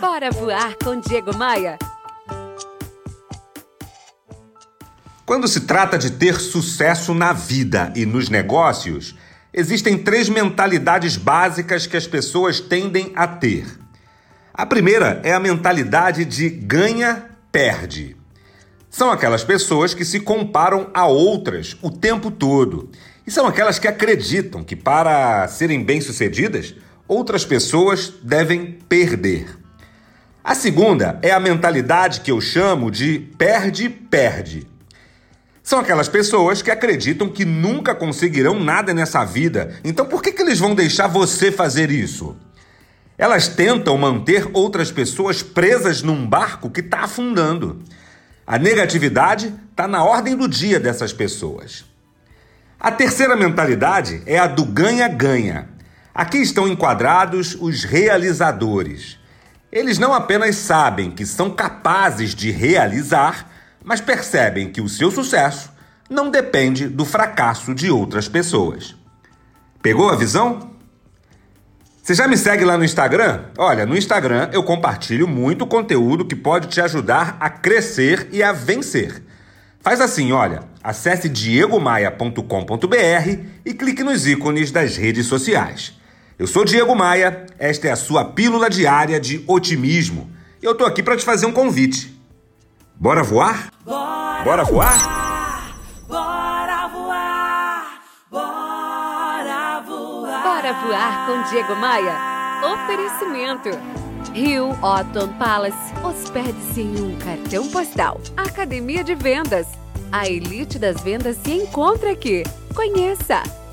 Bora voar com Diego Maia. Quando se trata de ter sucesso na vida e nos negócios, existem três mentalidades básicas que as pessoas tendem a ter. A primeira é a mentalidade de ganha-perde. São aquelas pessoas que se comparam a outras o tempo todo. E são aquelas que acreditam que, para serem bem-sucedidas, outras pessoas devem perder. A segunda é a mentalidade que eu chamo de perde-perde. São aquelas pessoas que acreditam que nunca conseguirão nada nessa vida, então por que, que eles vão deixar você fazer isso? Elas tentam manter outras pessoas presas num barco que está afundando. A negatividade está na ordem do dia dessas pessoas. A terceira mentalidade é a do ganha-ganha. Aqui estão enquadrados os realizadores. Eles não apenas sabem que são capazes de realizar, mas percebem que o seu sucesso não depende do fracasso de outras pessoas. Pegou a visão? Você já me segue lá no Instagram? Olha, no Instagram eu compartilho muito conteúdo que pode te ajudar a crescer e a vencer. Faz assim, olha, acesse diegomaia.com.br e clique nos ícones das redes sociais. Eu sou Diego Maia, esta é a sua pílula diária de otimismo. E eu tô aqui para te fazer um convite. Bora voar? Bora, Bora voar? Bora voar! Bora voar! Bora voar com Diego Maia. Oferecimento. Rio Otton Palace. Hospede-se em um cartão postal. Academia de Vendas. A elite das vendas se encontra aqui. Conheça.